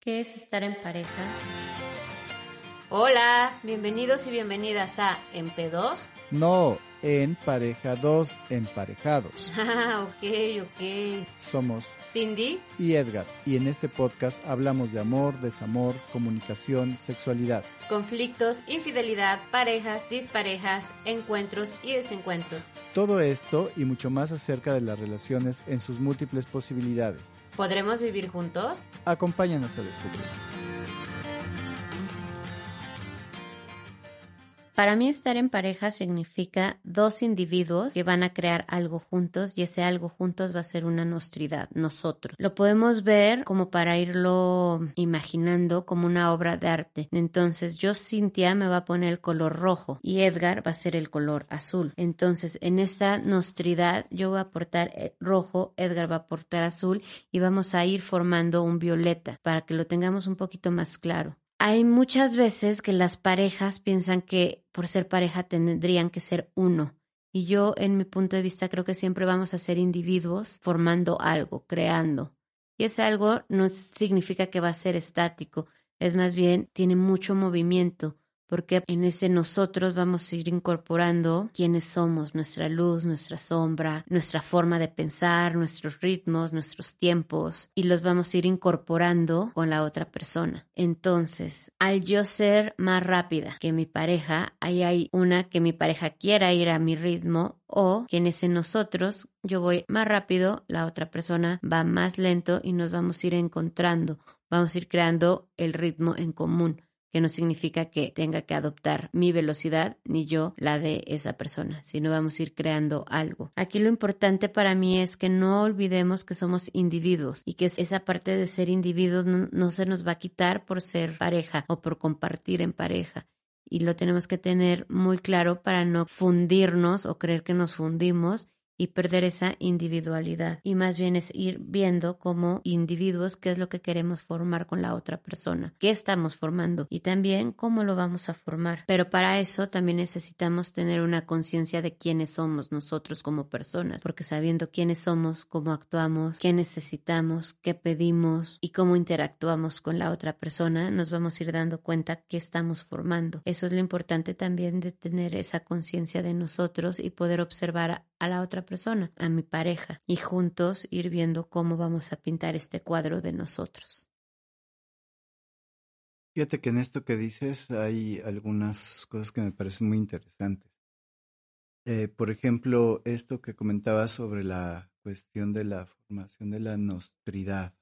¿Qué es estar en pareja? Hola, bienvenidos y bienvenidas a En P2. No, en pareja 2, emparejados. Ah, ok, ok. Somos Cindy y Edgar, y en este podcast hablamos de amor, desamor, comunicación, sexualidad, conflictos, infidelidad, parejas, disparejas, encuentros y desencuentros. Todo esto y mucho más acerca de las relaciones en sus múltiples posibilidades. ¿Podremos vivir juntos? Acompáñanos a descubrir. Para mí estar en pareja significa dos individuos que van a crear algo juntos y ese algo juntos va a ser una nostridad, nosotros. Lo podemos ver como para irlo imaginando como una obra de arte. Entonces yo, Cintia, me va a poner el color rojo y Edgar va a ser el color azul. Entonces en esta nostridad yo voy a aportar eh, rojo, Edgar va a aportar azul y vamos a ir formando un violeta para que lo tengamos un poquito más claro. Hay muchas veces que las parejas piensan que por ser pareja tendrían que ser uno. Y yo, en mi punto de vista, creo que siempre vamos a ser individuos formando algo, creando. Y ese algo no significa que va a ser estático, es más bien, tiene mucho movimiento, porque en ese nosotros vamos a ir incorporando quiénes somos, nuestra luz, nuestra sombra, nuestra forma de pensar, nuestros ritmos, nuestros tiempos, y los vamos a ir incorporando con la otra persona. Entonces, al yo ser más rápida que mi pareja, ahí hay una que mi pareja quiera ir a mi ritmo o que en ese nosotros yo voy más rápido, la otra persona va más lento y nos vamos a ir encontrando, vamos a ir creando el ritmo en común que no significa que tenga que adoptar mi velocidad ni yo la de esa persona, sino vamos a ir creando algo. Aquí lo importante para mí es que no olvidemos que somos individuos y que esa parte de ser individuos no, se nos va a quitar por ser pareja o por compartir en pareja y lo tenemos que tener muy claro para no fundirnos o creer que nos fundimos y perder esa individualidad. Y más bien es ir viendo como individuos qué es lo que queremos formar con la otra persona, qué estamos formando y también cómo lo vamos a formar. Pero para eso también necesitamos tener una conciencia de quiénes somos nosotros como personas, porque sabiendo quiénes somos, cómo actuamos, qué necesitamos, qué pedimos y cómo interactuamos con la otra persona, nos vamos a ir dando cuenta qué estamos formando. Eso es lo importante también de tener esa conciencia de nosotros y poder observar a la otra persona, a mi pareja, y juntos ir viendo cómo vamos a pintar este cuadro de nosotros. Fíjate que en esto que dices hay algunas cosas que me parecen muy interesantes. Eh, por ejemplo, esto que comentabas sobre la cuestión de la formación de la nostridad.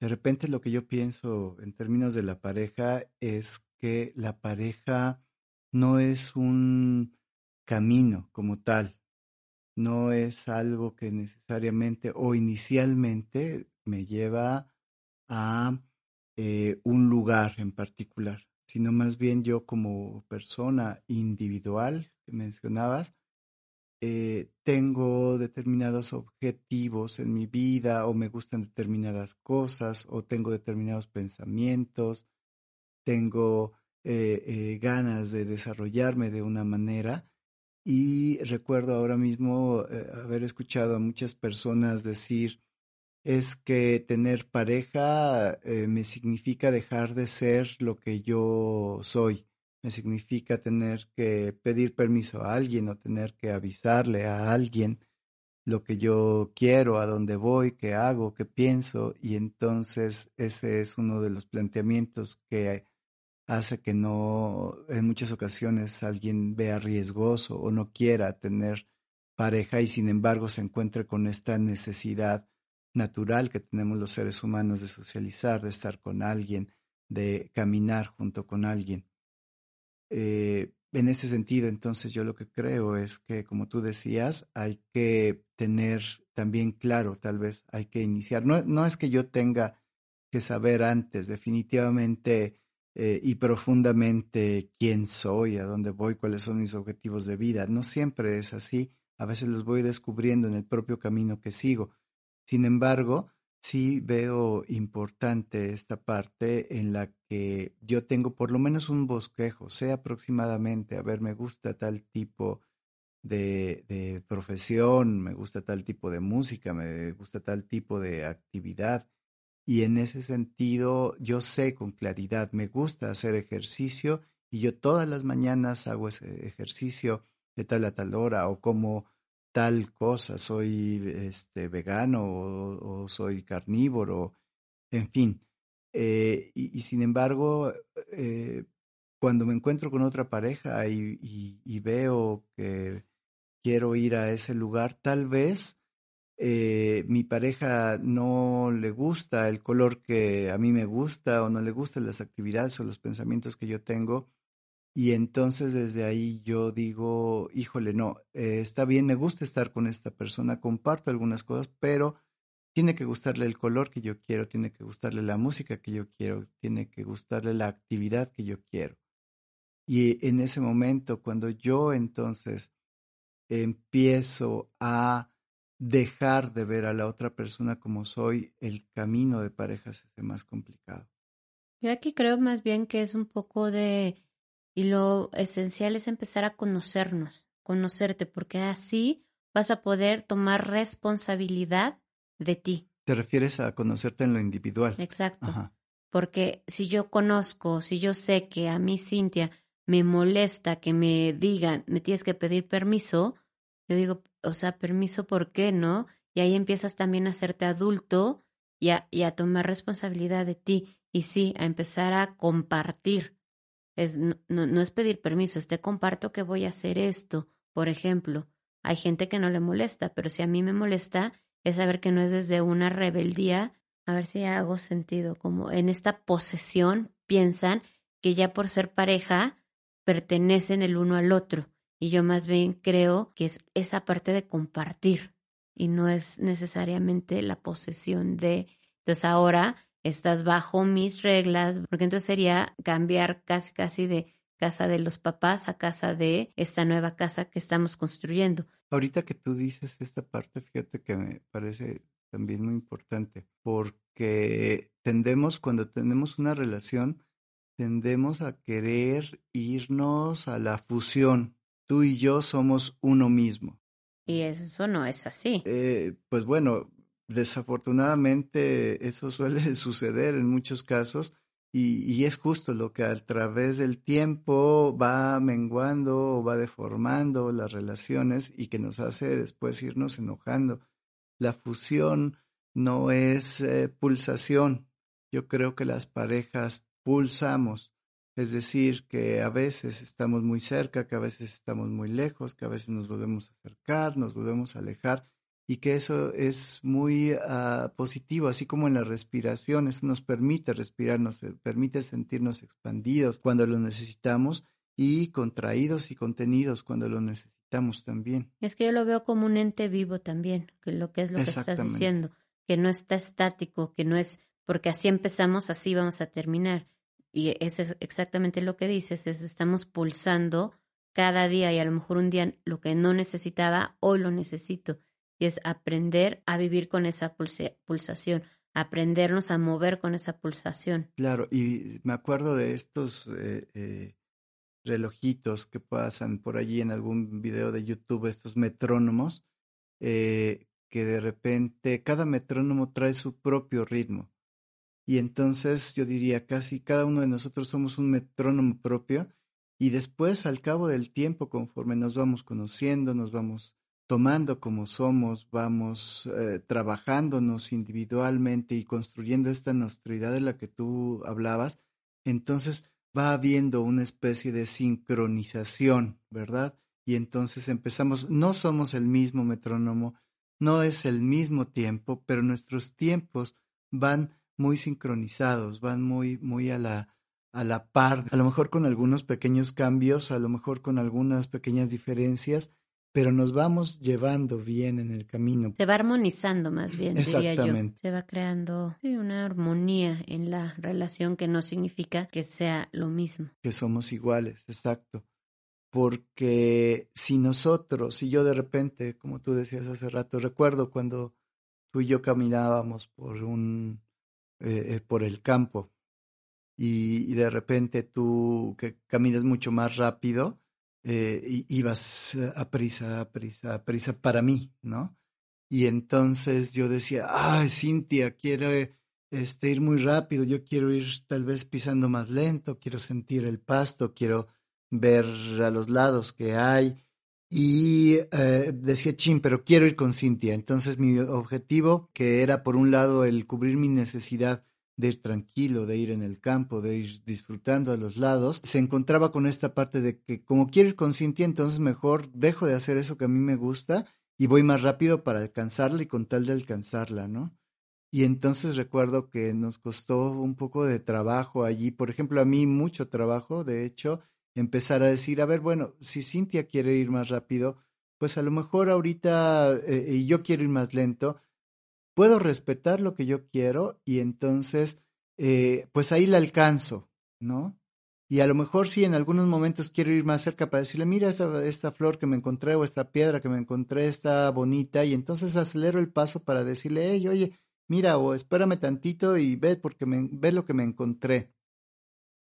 De repente lo que yo pienso en términos de la pareja es que la pareja no es un camino como tal, no es algo que necesariamente o inicialmente me lleva a eh, un lugar en particular, sino más bien yo como persona individual que mencionabas, eh, tengo determinados objetivos en mi vida o me gustan determinadas cosas o tengo determinados pensamientos, tengo eh, ganas de desarrollarme de una manera y recuerdo ahora mismo eh, haber escuchado a muchas personas decir, es que tener pareja eh, me significa dejar de ser lo que yo soy, me significa tener que pedir permiso a alguien o tener que avisarle a alguien lo que yo quiero, a dónde voy, qué hago, qué pienso, y entonces ese es uno de los planteamientos que hace que no, en muchas ocasiones alguien vea riesgoso o no quiera tener pareja y sin embargo se encuentre con esta necesidad natural que tenemos los seres humanos de socializar, de estar con alguien, de caminar junto con alguien. Eh, en ese sentido, entonces yo lo que creo es que, como tú decías, hay que tener también claro, tal vez hay que iniciar. No, no es que yo tenga que saber antes, definitivamente eh, y profundamente quién soy, a dónde voy, cuáles son mis objetivos de vida. No siempre es así, a veces los voy descubriendo en el propio camino que sigo. Sin embargo, sí veo importante esta parte en la que yo tengo por lo menos un bosquejo, sé aproximadamente, a ver, me gusta tal tipo de, de profesión, me gusta tal tipo de música, me gusta tal tipo de actividad Y en ese sentido, yo sé con claridad, me gusta hacer ejercicio y yo todas las mañanas hago ese ejercicio de tal a tal hora o como tal cosa, soy este, vegano o, soy carnívoro, en fin. Eh, y, sin embargo, eh, cuando me encuentro con otra pareja y, veo que quiero ir a ese lugar, tal vez eh, mi pareja no le gusta el color que a mí me gusta o no le gustan las actividades o los pensamientos que yo tengo. Y entonces desde ahí yo digo, híjole, no, eh, está bien, me gusta estar con esta persona, comparto algunas cosas, pero tiene que gustarle el color que yo quiero, tiene que gustarle la música que yo quiero, tiene que gustarle la actividad que yo quiero. Y en ese momento, cuando yo entonces empiezo a dejar de ver a la otra persona como soy, el camino de pareja se hace más complicado. Yo aquí creo más bien que es un poco de, y lo esencial es empezar a conocernos, conocerte, porque así vas a poder tomar responsabilidad de ti. Te refieres a conocerte en lo individual. Exacto. Porque si yo conozco, si yo sé que a mí, Cintia, me molesta que me digan, me tienes que pedir permiso, yo digo, o sea, permiso, ¿por qué no? Y ahí empiezas también a hacerte adulto y a, a tomar responsabilidad de ti. Y sí, a empezar a compartir. Es, no, no, es pedir permiso, es te comparto que voy a hacer esto. Por ejemplo, hay gente que no le molesta, pero si a mí me molesta, es saber que no es desde una rebeldía, a ver si hago sentido, como en esta posesión piensan que ya por ser pareja pertenecen el uno al otro. Y yo más bien creo que es esa parte de compartir y no es necesariamente la posesión de, entonces ahora estás bajo mis reglas, porque entonces sería cambiar casi casi de casa de los papás a casa de esta nueva casa que estamos construyendo. Ahorita que tú dices esta parte, fíjate que me parece también muy importante, porque tendemos, cuando tenemos una relación, tendemos a querer irnos a la fusión. Tú y yo somos uno mismo. Y eso no es así. Eh, pues bueno, desafortunadamente eso suele suceder en muchos casos y, y, es justo lo que a través del tiempo va menguando o va deformando las relaciones y que nos hace después irnos enojando. La fusión no es eh, pulsación. Yo creo que las parejas pulsamos. Es decir, que a veces estamos muy cerca, que a veces estamos muy lejos, que a veces nos volvemos a acercar, nos volvemos a alejar y que eso es muy uh, positivo, así como en la respiración, eso nos permite respirar, nos permite sentirnos expandidos cuando lo necesitamos y contraídos y contenidos cuando lo necesitamos también. Es que yo lo veo como un ente vivo también, que lo que es lo que estás diciendo, que no está estático, que no es porque así empezamos, así vamos a terminar y eso es exactamente lo que dices, es estamos pulsando cada día y a lo mejor un día lo que no necesitaba, hoy lo necesito. Y es aprender a vivir con esa pulsación, aprendernos a mover con esa pulsación. Claro, y me acuerdo de estos eh, eh, relojitos que pasan por allí en algún video de YouTube, estos metrónomos, eh, que de repente cada metrónomo trae su propio ritmo. Y entonces yo diría, casi cada uno de nosotros somos un metrónomo propio y después al cabo del tiempo, conforme nos vamos conociendo, nos vamos tomando como somos, vamos eh, trabajándonos individualmente y construyendo esta nostridad de la que tú hablabas, entonces va habiendo una especie de sincronización, ¿verdad? Y entonces empezamos, no somos el mismo metrónomo, no es el mismo tiempo, pero nuestros tiempos van muy sincronizados, van muy, muy a la, a la par, a lo mejor con algunos pequeños cambios, a lo mejor con algunas pequeñas diferencias, pero nos vamos llevando bien en el camino. Se va armonizando más bien, diría yo. Se va creando una armonía en la relación que no significa que sea lo mismo. Que somos iguales, exacto. Porque si nosotros, si yo de repente, como tú decías hace rato, recuerdo cuando tú y yo caminábamos por un eh, eh, por el campo y, de repente tú que caminas mucho más rápido, eh, ibas a prisa, a prisa, a prisa para mí, ¿no? Y entonces yo decía, ay, Cintia quiere, este, ir muy rápido, yo quiero ir tal vez pisando más lento, quiero sentir el pasto, quiero ver a los lados que hay. Y eh, decía, chin, pero quiero ir con Cintia. Entonces mi objetivo, que era por un lado el cubrir mi necesidad de ir tranquilo, de ir en el campo, de ir disfrutando a los lados, se encontraba con esta parte de que como quiero ir con Cintia, entonces mejor dejo de hacer eso que a mí me gusta y voy más rápido para alcanzarla y con tal de alcanzarla, ¿no? Y entonces recuerdo que nos costó un poco de trabajo allí, por ejemplo, a mí mucho trabajo, de hecho, empezar a decir, a ver, bueno, si Cintia quiere ir más rápido, pues a lo mejor ahorita eh, y yo quiero ir más lento, puedo respetar lo que yo quiero y entonces, eh, pues ahí la alcanzo, ¿no? Y a lo mejor sí, en algunos momentos quiero ir más cerca para decirle, mira esta, esta flor que me encontré o esta piedra que me encontré está bonita y entonces acelero el paso para decirle, hey, oye, mira o espérame tantito y ve porque me, ve lo que me encontré.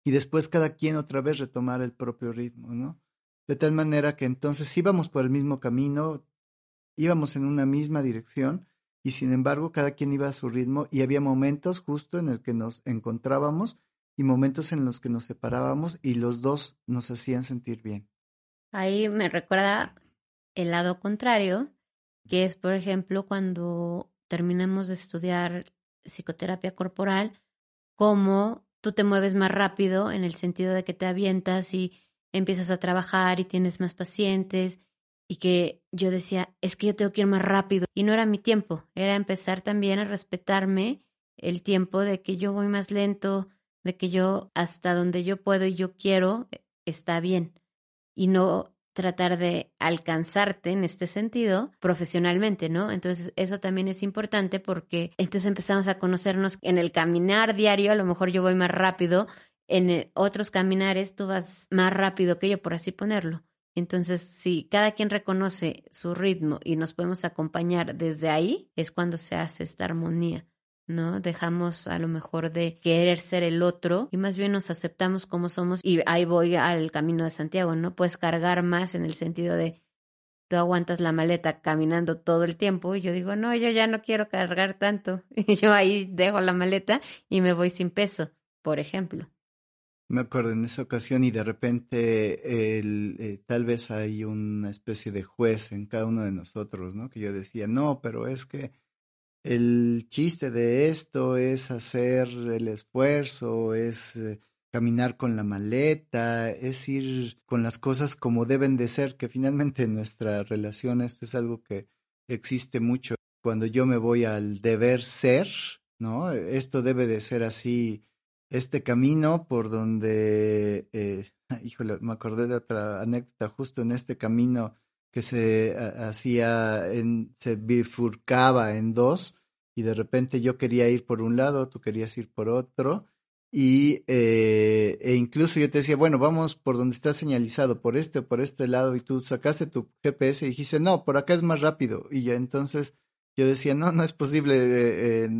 Y después cada quien otra vez retomar el propio ritmo, ¿no? De tal manera que entonces íbamos por el mismo camino, íbamos en una misma dirección y sin embargo cada quien iba a su ritmo y había momentos justo en el que nos encontrábamos y momentos en los que nos separábamos y los dos nos hacían sentir bien. Ahí me recuerda el lado contrario, que es, por ejemplo, cuando terminamos de estudiar psicoterapia corporal, cómo tú te mueves más rápido en el sentido de que te avientas y empiezas a trabajar y tienes más pacientes y que yo decía, es que yo tengo que ir más rápido y no era mi tiempo, era empezar también a respetarme el tiempo de que yo voy más lento, de que yo hasta donde yo puedo y yo quiero eh, está bien. Y no tratar de alcanzarte en este sentido profesionalmente, ¿no? Entonces eso también es importante porque entonces empezamos a conocernos en el caminar diario, a lo mejor yo voy más rápido, en otros caminares tú vas más rápido que yo, por así ponerlo. Entonces, si cada quien reconoce su ritmo y nos podemos acompañar desde ahí, es cuando se hace esta armonía. ¿No? Dejamos a lo mejor de querer ser el otro y más bien nos aceptamos como somos y ahí voy al camino de Santiago, ¿no? Puedes cargar más en el sentido de tú aguantas la maleta caminando todo el tiempo y yo digo, no, yo ya no quiero cargar tanto y yo ahí dejo la maleta y me voy sin peso, por ejemplo. Me acuerdo en esa ocasión y de repente el, eh, tal vez hay una especie de juez en cada uno de nosotros, ¿no? Que yo decía, no, pero es que el chiste de esto es hacer el esfuerzo, es eh, caminar con la maleta, es ir con las cosas como deben de ser, que finalmente en nuestra relación esto es algo que existe mucho. Cuando yo me voy al deber ser, ¿no? Esto debe de ser así, este camino por donde, eh, híjole, me acordé de otra anécdota justo en este camino que se hacía, en, se bifurcaba en dos y de repente yo quería ir por un lado, tú querías ir por otro y eh, e incluso yo te decía, bueno, vamos por donde está señalizado, por este o por este lado y tú sacaste tu GPS y dijiste, no, por acá es más rápido y ya entonces yo decía, no, no es posible, eh,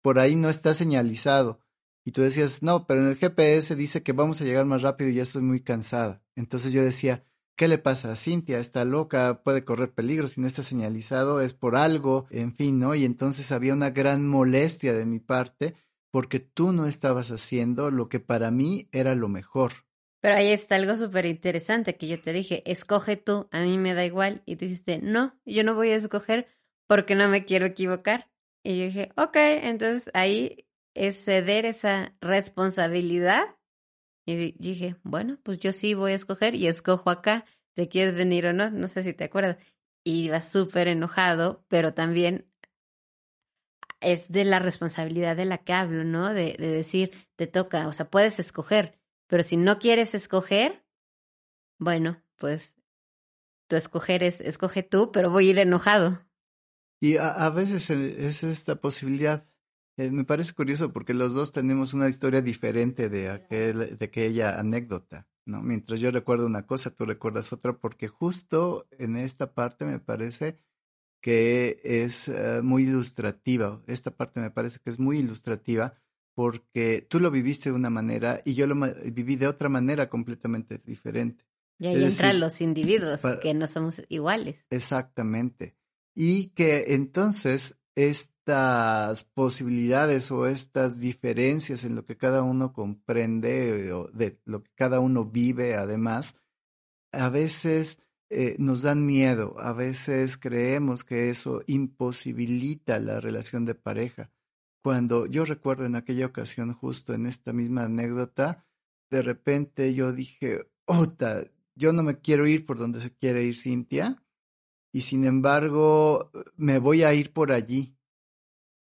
por ahí no está señalizado. Y tú decías, no, pero en el GPS dice que vamos a llegar más rápido y ya estoy muy cansada. Entonces yo decía, ¿Qué le pasa a Cintia? Está loca, puede correr peligro si no está señalizado, es por algo, en fin, ¿no? Y entonces había una gran molestia de mi parte porque tú no estabas haciendo lo que para mí era lo mejor. Pero ahí está algo súper interesante que yo te dije, escoge tú, a mí me da igual. Y tú dijiste, no, yo no voy a escoger porque no me quiero equivocar. Y yo dije, ok, entonces ahí es ceder esa responsabilidad y dije, bueno, pues yo sí voy a escoger y escojo acá. ¿Te quieres venir o no? No sé si te acuerdas. Y iba súper enojado, pero también es de la responsabilidad de la que hablo, ¿no? De, de decir, te toca, o sea, puedes escoger, pero si no quieres escoger, bueno, pues tu escoger es, escoge tú, pero voy a ir enojado. Y a, a veces es esta posibilidad eh, me parece curioso porque los dos tenemos una historia diferente de, aquel, de aquella anécdota, ¿no? Mientras yo recuerdo una cosa, tú recuerdas otra, porque justo en esta parte me parece que es eh, muy ilustrativa. Esta parte me parece que es muy ilustrativa porque tú lo viviste de una manera y yo lo viví de otra manera completamente diferente. Y ahí entran los individuos, que no somos iguales. Exactamente. Y que entonces es estas posibilidades o estas diferencias en lo que cada uno comprende o de lo que cada uno vive además, a veces eh, nos dan miedo, a veces creemos que eso imposibilita la relación de pareja. Cuando yo recuerdo en aquella ocasión, justo en esta misma anécdota, de repente yo dije, Ota, yo no me quiero ir por donde se quiere ir Cintia, y sin embargo me voy a ir por allí.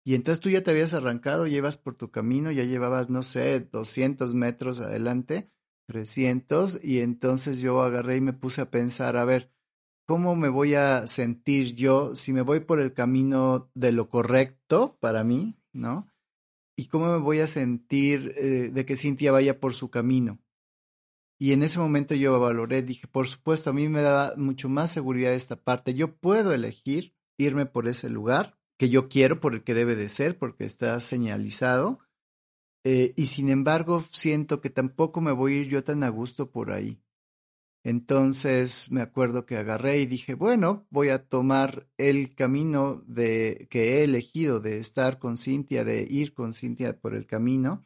Y entonces tú ya te habías arrancado, llevas por tu camino, ya llevabas, no sé, 200 metros adelante, 300, y entonces yo agarré y me puse a pensar, a ver, ¿cómo me voy a sentir yo si me voy por el camino de lo correcto para mí, ¿no? ¿Y cómo me voy a sentir eh, de que Cintia vaya por su camino? Y en ese momento yo valoré, dije, por supuesto, a mí me da mucho más seguridad esta parte. Yo puedo elegir irme por ese lugar que yo quiero, por el que debe de ser, porque está señalizado. Eh, y sin embargo, siento que tampoco me voy a ir yo tan a gusto por ahí. Entonces me acuerdo que agarré y dije, bueno, voy a tomar el camino de que he elegido de estar con Cintia, de ir con Cintia por el camino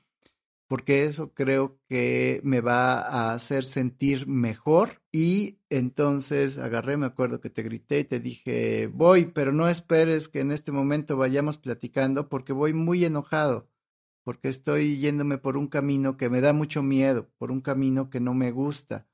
porque eso creo que me va a hacer sentir mejor. Y entonces agarré, me acuerdo que te grité y te dije, voy, pero no esperes que en este momento vayamos platicando porque voy muy enojado, porque estoy yéndome por un camino que me da mucho miedo, por un camino que no me gusta,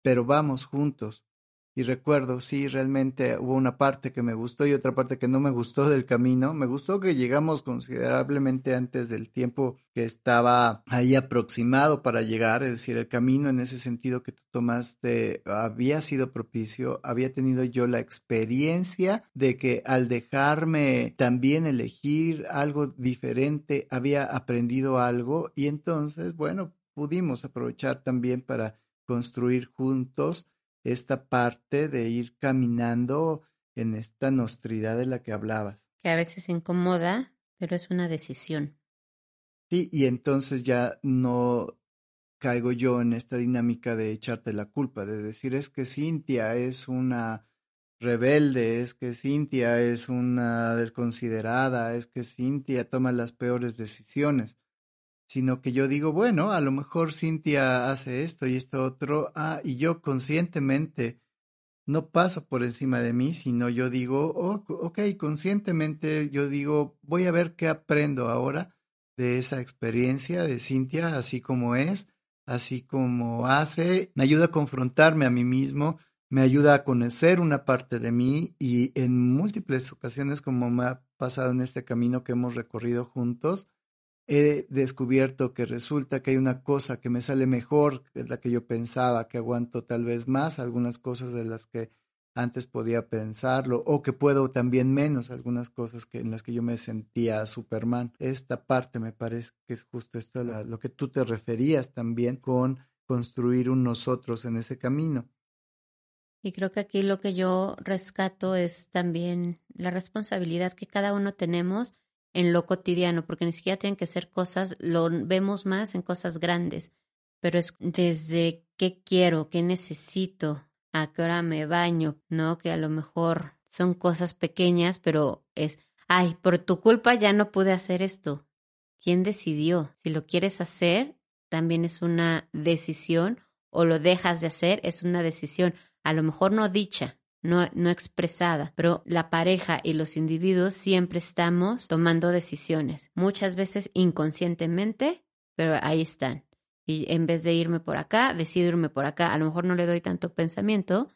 pero vamos juntos. Y recuerdo, sí, realmente hubo una parte que me gustó y otra parte que no me gustó del camino. Me gustó que llegamos considerablemente antes del tiempo que estaba ahí aproximado para llegar, es decir, el camino en ese sentido que tú tomaste había sido propicio, había tenido yo la experiencia de que al dejarme también elegir algo diferente, había aprendido algo y entonces, bueno, pudimos aprovechar también para construir juntos esta parte de ir caminando en esta nostridad de la que hablabas. Que a veces incomoda, pero es una decisión. Sí, y entonces ya no caigo yo en esta dinámica de echarte la culpa, de decir es que Cintia es una rebelde, es que Cintia es una desconsiderada, es que Cintia toma las peores decisiones sino que yo digo, bueno, a lo mejor Cintia hace esto y esto otro, ah, y yo conscientemente no paso por encima de mí, sino yo digo, oh, ok, conscientemente yo digo, voy a ver qué aprendo ahora de esa experiencia de Cintia, así como es, así como hace, me ayuda a confrontarme a mí mismo, me ayuda a conocer una parte de mí y en múltiples ocasiones, como me ha pasado en este camino que hemos recorrido juntos, he descubierto que resulta que hay una cosa que me sale mejor de la que yo pensaba, que aguanto tal vez más algunas cosas de las que antes podía pensarlo, o que puedo también menos algunas cosas que, en las que yo me sentía Superman. Esta parte me parece que es justo esto, lo que tú te referías también con construir un nosotros en ese camino. Y creo que aquí lo que yo rescato es también la responsabilidad que cada uno tenemos en lo cotidiano, porque ni siquiera tienen que ser cosas, lo vemos más en cosas grandes, pero es desde qué quiero, qué necesito, a qué hora me baño, ¿no? Que a lo mejor son cosas pequeñas, pero es, ay, por tu culpa ya no pude hacer esto. ¿Quién decidió? Si lo quieres hacer, también es una decisión, o lo dejas de hacer, es una decisión, a lo mejor no dicha, no, no expresada, pero la pareja y los individuos siempre estamos tomando decisiones, muchas veces inconscientemente, pero ahí están. Y en vez de irme por acá, decido irme por acá. A lo mejor no le doy tanto pensamiento,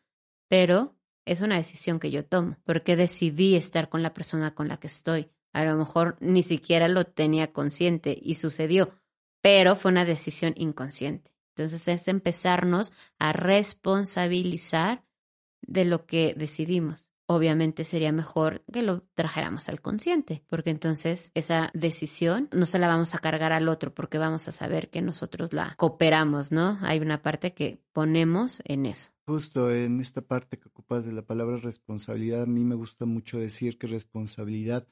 pero es una decisión que yo tomo, porque decidí estar con la persona con la que estoy. A lo mejor ni siquiera lo tenía consciente y sucedió, pero fue una decisión inconsciente. Entonces es empezarnos a responsabilizar de lo que decidimos. Obviamente sería mejor que lo trajéramos al consciente, porque entonces esa decisión no se la vamos a cargar al otro, porque vamos a saber que nosotros la cooperamos, ¿no? Hay una parte que ponemos en eso. Justo en esta parte que ocupas de la palabra responsabilidad, a mí me gusta mucho decir que responsabilidad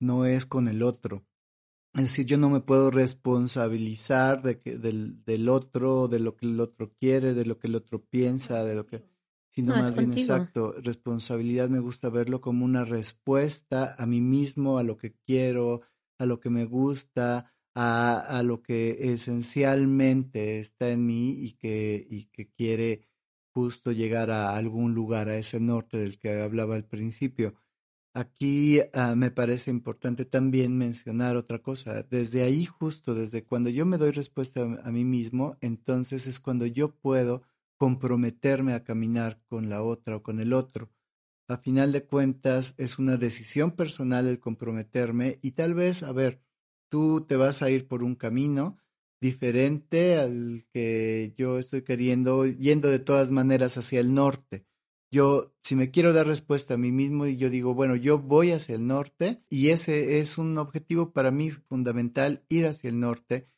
no es con el otro. Es decir, yo no me puedo responsabilizar de que, del, del otro, de lo que el otro quiere, de lo que el otro piensa, de lo que sino más bien exacto, responsabilidad me gusta verlo como una respuesta a mí mismo, a lo que quiero, a lo que me gusta, a, a lo que esencialmente está en mí y que, y que quiere justo llegar a algún lugar, a ese norte del que hablaba al principio. Aquí ah, me parece importante también mencionar otra cosa. Desde ahí, justo desde cuando yo me doy respuesta a, mí mismo, entonces es cuando yo puedo comprometerme a caminar con la otra o con el otro. A final de cuentas, es una decisión personal el comprometerme y tal vez, a ver, tú te vas a ir por un camino, diferente al que yo estoy queriendo, yendo de todas maneras hacia el norte. Yo, si me quiero dar respuesta a mí mismo y yo digo, bueno, yo voy hacia el norte y ese es un objetivo para mí fundamental, ir hacia el norte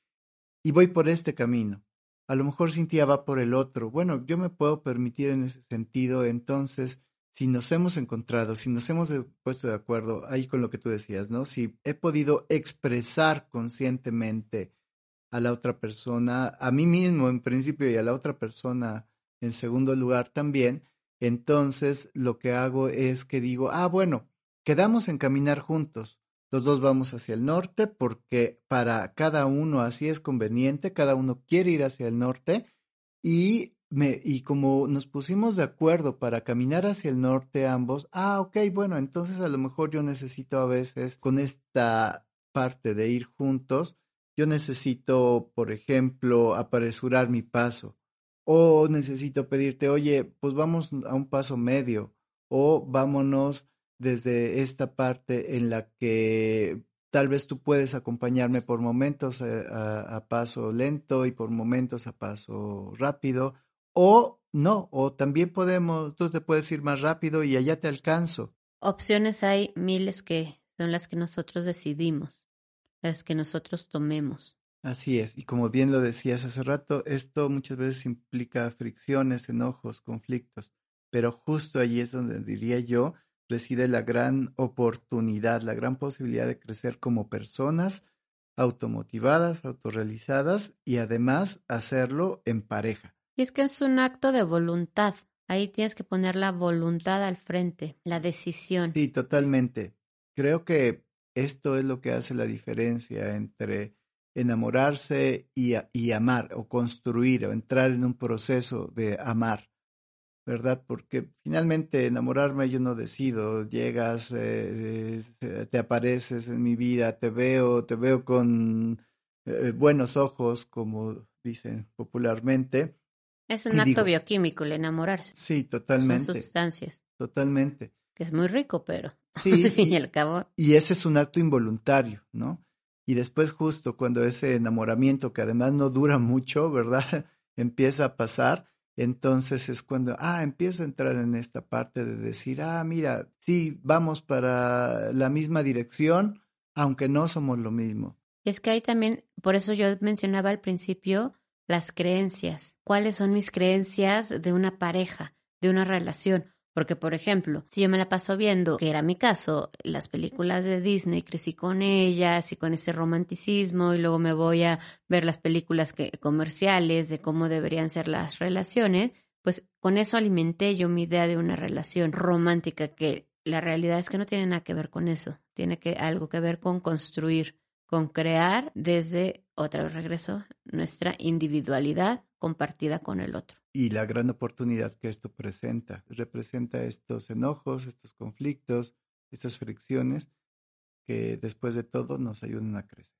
y voy por este camino. A lo mejor Cintia va por el otro. Bueno, yo me puedo permitir en ese sentido, entonces, si nos hemos encontrado, si nos hemos puesto de acuerdo ahí con lo que tú decías, ¿no? Si he podido expresar conscientemente a la otra persona, a mí mismo en principio y a la otra persona en segundo lugar también, entonces lo que hago es que digo, ah, bueno, quedamos en caminar juntos. Los dos vamos hacia el norte porque para cada uno así es conveniente, cada uno quiere ir hacia el norte y me, y como nos pusimos de acuerdo para caminar hacia el norte ambos, ah, ok, bueno, entonces a lo mejor yo necesito a veces con esta parte de ir juntos, yo necesito, por ejemplo, apresurar mi paso, o necesito pedirte, oye, pues vamos a un paso medio, o vámonos desde esta parte en la que tal vez tú puedes acompañarme por momentos eh, a, paso lento y por momentos a paso rápido, o no, o también podemos, tú te puedes ir más rápido y allá te alcanzo. Opciones hay miles que son las que nosotros decidimos las que nosotros tomemos. Así es, y como bien lo decías hace rato, esto muchas veces implica fricciones, enojos, conflictos, pero justo allí es donde diría yo reside la gran oportunidad, la gran posibilidad de crecer como personas automotivadas, autorrealizadas y además hacerlo en pareja. Y es que es un acto de voluntad. Ahí tienes que poner la voluntad al frente, la decisión. Sí, totalmente. Creo que esto es lo que hace la diferencia entre enamorarse y, y, amar o construir o entrar en un proceso de amar, ¿verdad? Porque finalmente enamorarme yo no decido, llegas, eh, eh, te apareces en mi vida, te veo, te veo con eh, buenos ojos, como dicen popularmente. Es un acto bioquímico el enamorarse. Sí, totalmente. Son sustancias. Totalmente que es muy rico, pero sí, al fin y al cabo. Y ese es un acto involuntario, ¿no? Y después justo cuando ese enamoramiento, que además no dura mucho, ¿verdad? Empieza a pasar, entonces es cuando, ah, empiezo a entrar en esta parte de decir, ah, mira, sí, vamos para la misma dirección, aunque no somos lo mismo. Es que hay también, por eso yo mencionaba al principio las creencias. ¿Cuáles son mis creencias de una pareja, de una relación? Porque, por ejemplo, si yo me la paso viendo, que era mi caso, las películas de Disney, crecí con ellas y con ese romanticismo y luego me voy a ver las películas que, comerciales de cómo deberían ser las relaciones, pues con eso alimenté yo mi idea de una relación romántica que la realidad es que no tiene nada que ver con eso, tiene que algo que ver con construir, con crear desde, otra vez regreso, nuestra individualidad compartida con el otro y la gran oportunidad que esto presenta. Representa estos enojos, estos conflictos, estas fricciones que después de todo nos ayudan a crecer.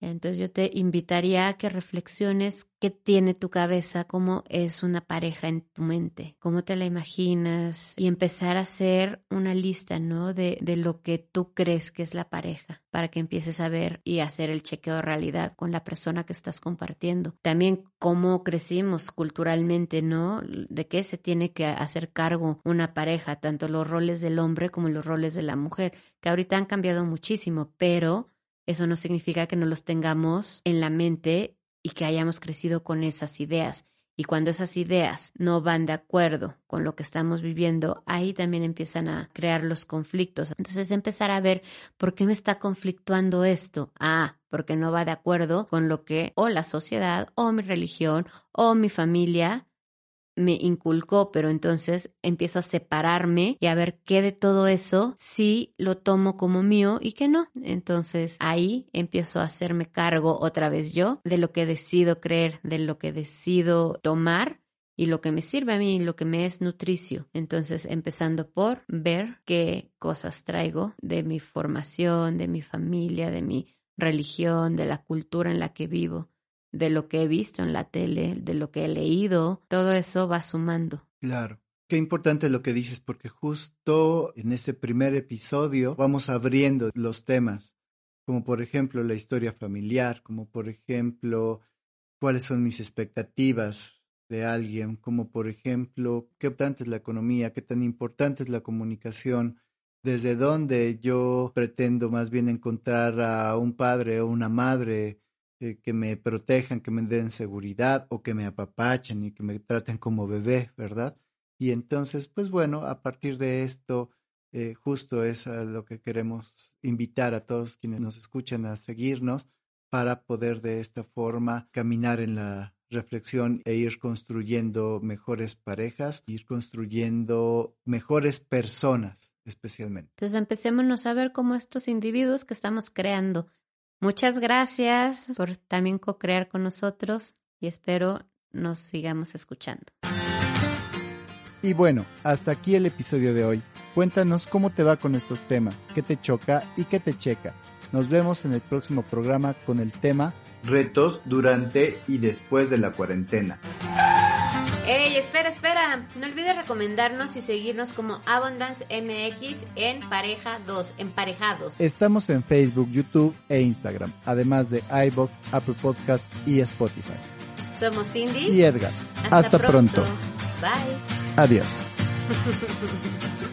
Entonces yo te invitaría a que reflexiones qué tiene tu cabeza, cómo es una pareja en tu mente, cómo te la imaginas y empezar a hacer una lista, ¿no? De, de lo que tú crees que es la pareja para que empieces a ver y hacer el chequeo de realidad con la persona que estás compartiendo. También cómo crecimos culturalmente, ¿no? De qué se tiene que hacer cargo una pareja, tanto los roles del hombre como los roles de la mujer, que ahorita han cambiado muchísimo, pero eso no significa que no los tengamos en la mente y que hayamos crecido con esas ideas. Y cuando esas ideas no van de acuerdo con lo que estamos viviendo, ahí también empiezan a crear los conflictos. Entonces empezar a ver por qué me está conflictuando esto. Ah, porque no va de acuerdo con lo que o la sociedad o mi religión o mi familia me inculcó, pero entonces empiezo a separarme y a ver qué de todo eso sí lo tomo como mío y qué no. Entonces ahí empiezo a hacerme cargo otra vez yo de lo que decido creer, de lo que decido tomar y lo que me sirve a mí, lo que me es nutricio. Entonces, empezando por ver qué cosas traigo de mi formación, de mi familia, de mi religión, de la cultura en la que vivo, de lo que he visto en la tele, de lo que he leído, todo eso va sumando. Claro. Qué importante lo que dices, porque justo en este primer episodio vamos abriendo los temas, como por ejemplo la historia familiar, como por ejemplo cuáles son mis expectativas de alguien, como por ejemplo, qué importante es la economía, qué tan importante es la comunicación, desde dónde yo pretendo más bien encontrar a un padre o una madre que me protejan, que me den seguridad o que me apapachen y que me traten como bebé, ¿verdad? Y entonces, pues bueno, a partir de esto, eh, justo es a lo que queremos invitar a todos quienes nos escuchan a seguirnos para poder de esta forma caminar en la reflexión e ir construyendo mejores parejas, ir construyendo mejores personas especialmente. Entonces empecémonos a ver como estos individuos que estamos creando. Muchas gracias por también co-crear con nosotros y espero nos sigamos escuchando. Y bueno, hasta aquí el episodio de hoy. Cuéntanos cómo te va con estos temas, qué te choca y qué te checa. Nos vemos en el próximo programa con el tema Retos durante y después de la cuarentena. ¡Ey, espera, espera! No olvides recomendarnos y seguirnos como Abundance MX en Pareja 2, Emparejados. Estamos en Facebook, YouTube e Instagram, además de iBox, Apple Podcast y Spotify. Somos Cindy y Edgar. Hasta, pronto. Bye. Adiós.